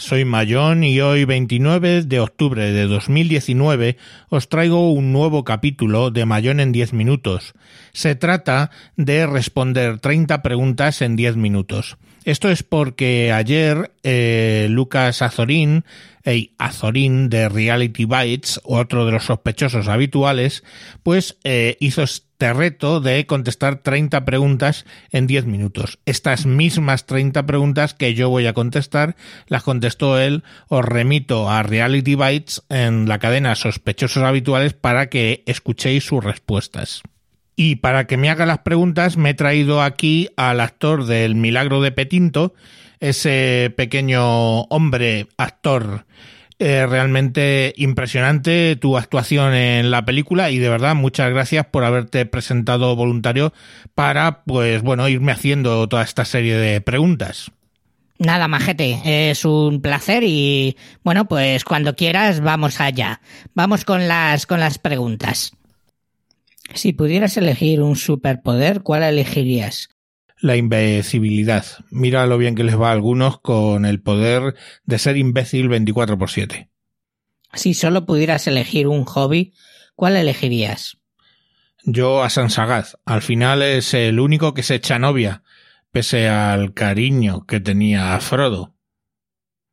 soy Mayón y hoy 29 de octubre de 2019 os traigo un nuevo capítulo de Mayón en 10 minutos. Se trata de responder 30 preguntas en 10 minutos. Esto es porque ayer eh, Lucas Azorín, el Azorín de Reality Bites, otro de los sospechosos habituales, pues eh, hizo este reto de contestar 30 preguntas en 10 minutos. Estas mismas 30 preguntas que yo voy a contestar las contestó él. Os remito a Reality Bites en la cadena Sospechosos Habituales para que escuchéis sus respuestas. Y para que me haga las preguntas me he traído aquí al actor del Milagro de Petinto, ese pequeño hombre actor eh, realmente impresionante tu actuación en la película y de verdad muchas gracias por haberte presentado voluntario para pues bueno irme haciendo toda esta serie de preguntas. Nada, majete, es un placer y bueno, pues cuando quieras vamos allá. Vamos con las con las preguntas. Si pudieras elegir un superpoder, ¿cuál elegirías? La imbecilidad. Mira lo bien que les va a algunos con el poder de ser imbécil 24 por 7. Si solo pudieras elegir un hobby, ¿cuál elegirías? Yo a Sansagaz. Al final es el único que se echa novia, pese al cariño que tenía a Frodo.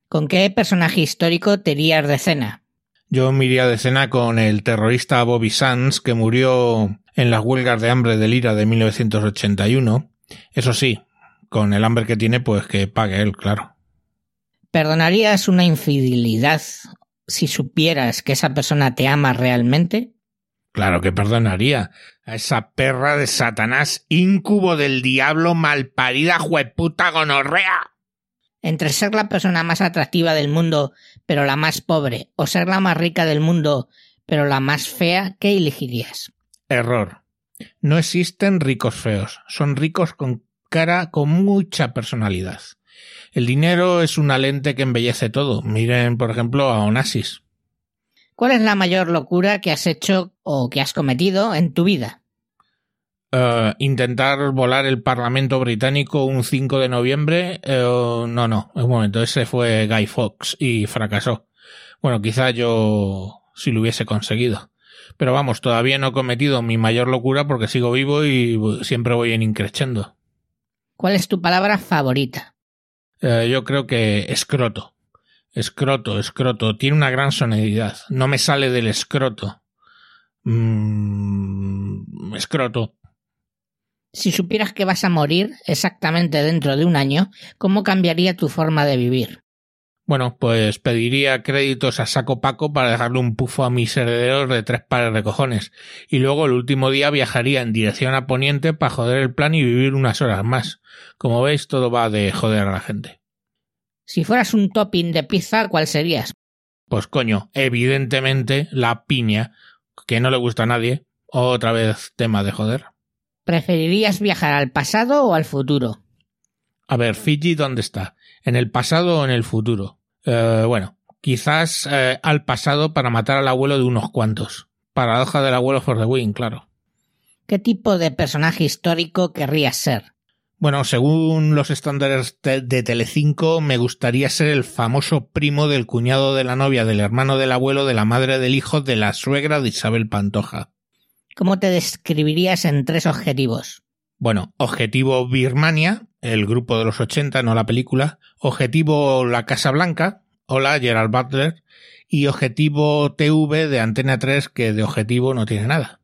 ¿Con qué personaje histórico te irías de cena? Yo me iría de cena con el terrorista Bobby Sands, que murió en las huelgas de hambre del IRA de 1981. Eso sí, con el hambre que tiene, pues que pague él, claro. ¿Perdonarías una infidelidad si supieras que esa persona te ama realmente? Claro que perdonaría. A esa perra de Satanás, incubo del diablo, malparida, jueputa gonorrea. Entre ser la persona más atractiva del mundo, pero la más pobre, o ser la más rica del mundo, pero la más fea, ¿qué elegirías? Error. No existen ricos feos, son ricos con cara con mucha personalidad. El dinero es una lente que embellece todo. Miren, por ejemplo, a Onassis. ¿Cuál es la mayor locura que has hecho o que has cometido en tu vida? Uh, intentar volar el Parlamento británico un 5 de noviembre. Uh, no, no, un momento, ese fue Guy Fawkes y fracasó. Bueno, quizá yo si lo hubiese conseguido. Pero vamos, todavía no he cometido mi mayor locura porque sigo vivo y siempre voy en increchendo. ¿Cuál es tu palabra favorita? Uh, yo creo que escroto. Escroto, escroto. Tiene una gran sonoridad. No me sale del escroto. Mm, escroto. Si supieras que vas a morir exactamente dentro de un año, ¿cómo cambiaría tu forma de vivir? Bueno, pues pediría créditos a saco paco para dejarle un pufo a mis herederos de tres pares de cojones. Y luego el último día viajaría en dirección a Poniente para joder el plan y vivir unas horas más. Como veis, todo va de joder a la gente. Si fueras un topping de pizza, ¿cuál serías? Pues coño, evidentemente la piña, que no le gusta a nadie. Otra vez tema de joder. ¿Preferirías viajar al pasado o al futuro? A ver, Fiji, ¿dónde está? ¿En el pasado o en el futuro? Eh, bueno, quizás eh, al pasado para matar al abuelo de unos cuantos. Paradoja del abuelo for the win, claro. ¿Qué tipo de personaje histórico querrías ser? Bueno, según los estándares de Telecinco, me gustaría ser el famoso primo del cuñado de la novia, del hermano del abuelo, de la madre del hijo, de la suegra de Isabel Pantoja. ¿Cómo te describirías en tres objetivos? Bueno, objetivo Birmania, el grupo de los 80, no la película. Objetivo La Casa Blanca, hola Gerald Butler. Y objetivo TV de Antena 3, que de objetivo no tiene nada.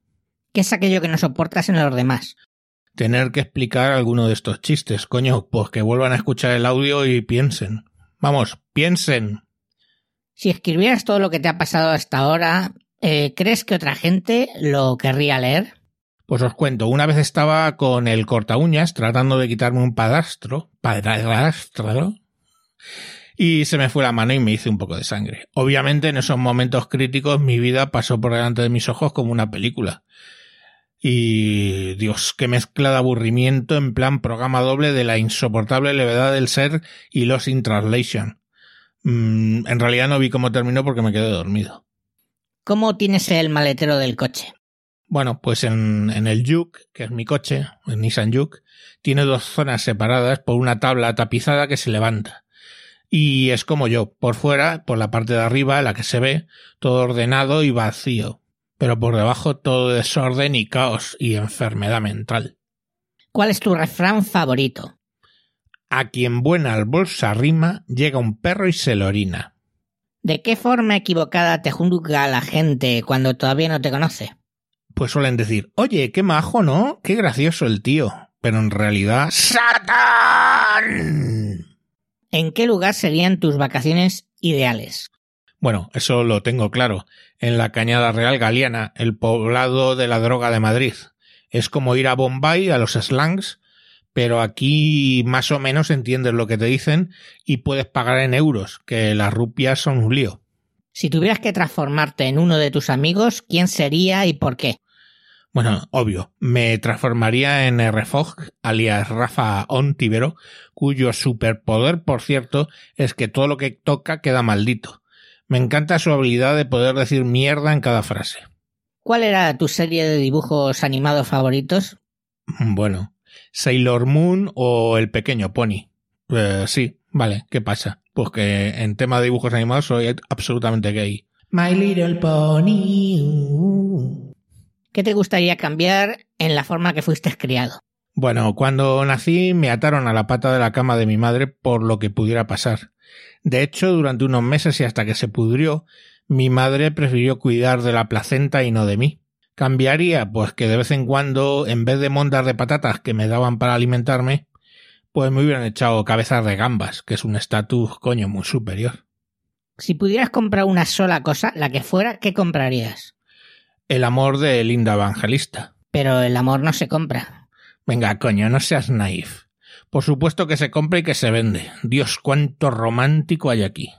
¿Qué es aquello que no soportas en los demás? Tener que explicar alguno de estos chistes, coño, pues que vuelvan a escuchar el audio y piensen. Vamos, piensen. Si escribieras todo lo que te ha pasado hasta ahora, eh, ¿crees que otra gente lo querría leer? Pues os cuento, una vez estaba con el corta uñas tratando de quitarme un padastro, padrastro, y se me fue la mano y me hice un poco de sangre. Obviamente en esos momentos críticos mi vida pasó por delante de mis ojos como una película. Y Dios, qué mezcla de aburrimiento en plan programa doble de la insoportable levedad del ser y los in translation. Mm, en realidad no vi cómo terminó porque me quedé dormido. ¿Cómo tienes el maletero del coche? Bueno, pues en, en el Juke, que es mi coche, el Nissan Juke, tiene dos zonas separadas por una tabla tapizada que se levanta. Y es como yo, por fuera, por la parte de arriba, la que se ve, todo ordenado y vacío, pero por debajo todo desorden y caos y enfermedad mental. ¿Cuál es tu refrán favorito? A quien buena al bolsa rima, llega un perro y se lo orina. ¿De qué forma equivocada te juzga la gente cuando todavía no te conoce? Pues suelen decir, oye, qué majo, ¿no? Qué gracioso el tío. Pero en realidad... ¡Satán! ¿En qué lugar serían tus vacaciones ideales? Bueno, eso lo tengo claro. En la Cañada Real Galiana, el poblado de la droga de Madrid. Es como ir a Bombay, a los slangs, pero aquí más o menos entiendes lo que te dicen y puedes pagar en euros, que las rupias son un lío. Si tuvieras que transformarte en uno de tus amigos, ¿quién sería y por qué? Bueno, obvio, me transformaría en RFOG, alias Rafa Ontivero, cuyo superpoder, por cierto, es que todo lo que toca queda maldito. Me encanta su habilidad de poder decir mierda en cada frase. ¿Cuál era tu serie de dibujos animados favoritos? Bueno, Sailor Moon o El Pequeño Pony. Eh, sí, vale, ¿qué pasa? Pues que en tema de dibujos animados soy absolutamente gay. My Little Pony. ¿Qué te gustaría cambiar en la forma que fuiste criado? Bueno, cuando nací me ataron a la pata de la cama de mi madre por lo que pudiera pasar. De hecho, durante unos meses y hasta que se pudrió, mi madre prefirió cuidar de la placenta y no de mí. Cambiaría, pues que de vez en cuando, en vez de mondas de patatas que me daban para alimentarme, pues me hubieran echado cabezas de gambas, que es un estatus, coño, muy superior. Si pudieras comprar una sola cosa, la que fuera, ¿qué comprarías? El amor de Linda Evangelista. Pero el amor no se compra. Venga, coño, no seas naif. Por supuesto que se compra y que se vende. Dios, cuánto romántico hay aquí.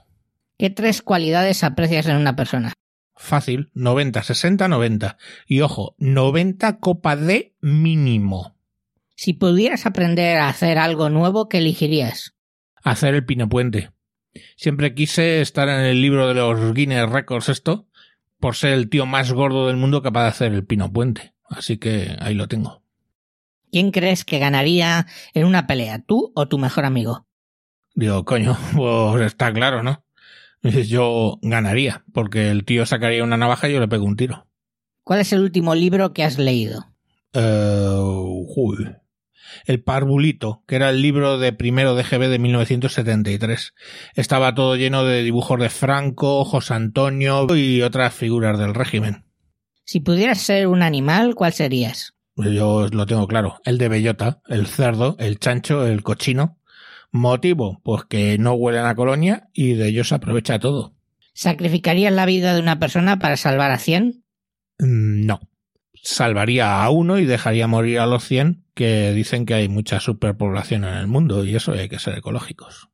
¿Qué tres cualidades aprecias en una persona? Fácil, 90, 60, 90. Y ojo, 90 copa de mínimo. Si pudieras aprender a hacer algo nuevo, ¿qué elegirías? Hacer el pinopuente. Siempre quise estar en el libro de los Guinness Records esto, por ser el tío más gordo del mundo capaz de hacer el pinopuente. Así que ahí lo tengo. ¿Quién crees que ganaría en una pelea, tú o tu mejor amigo? Digo, coño, pues está claro, ¿no? Yo ganaría, porque el tío sacaría una navaja y yo le pego un tiro. ¿Cuál es el último libro que has leído? Uh, el Parvulito, que era el libro de primero de GB de 1973. Estaba todo lleno de dibujos de Franco, José Antonio y otras figuras del régimen. Si pudieras ser un animal, ¿cuál serías? Yo lo tengo claro. El de bellota, el cerdo, el chancho, el cochino. Motivo, pues que no huelen a colonia y de ellos se aprovecha todo. ¿Sacrificarías la vida de una persona para salvar a cien? Mm, no. Salvaría a uno y dejaría morir a los cien, que dicen que hay mucha superpoblación en el mundo y eso hay que ser ecológicos.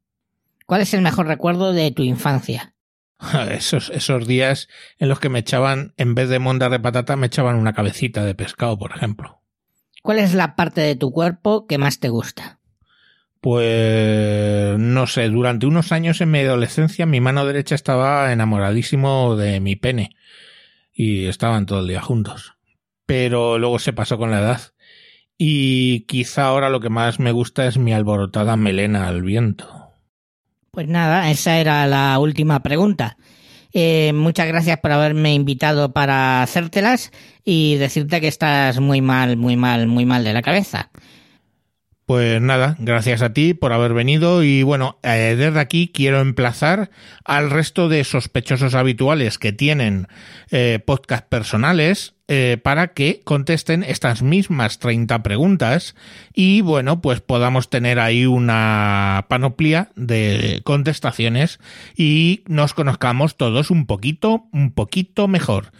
¿Cuál es el mejor recuerdo de tu infancia? Esos, esos días en los que me echaban, en vez de monda de patata, me echaban una cabecita de pescado, por ejemplo. ¿Cuál es la parte de tu cuerpo que más te gusta? Pues no sé, durante unos años en mi adolescencia mi mano derecha estaba enamoradísimo de mi pene y estaban todo el día juntos. Pero luego se pasó con la edad y quizá ahora lo que más me gusta es mi alborotada melena al viento. Pues nada, esa era la última pregunta. Eh, muchas gracias por haberme invitado para hacértelas y decirte que estás muy mal, muy mal, muy mal de la cabeza. Pues nada, gracias a ti por haber venido y bueno, eh, desde aquí quiero emplazar al resto de sospechosos habituales que tienen eh, podcast personales eh, para que contesten estas mismas 30 preguntas y bueno, pues podamos tener ahí una panoplia de contestaciones y nos conozcamos todos un poquito, un poquito mejor.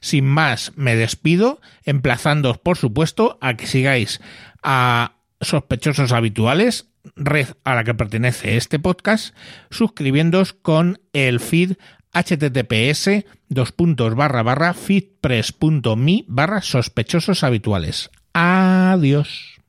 Sin más, me despido, emplazándoos, por supuesto, a que sigáis a sospechosos habituales, red a la que pertenece este podcast, suscribiéndos con el feed https dos puntos barra barra feedpress.me barra sospechosos habituales. Adiós.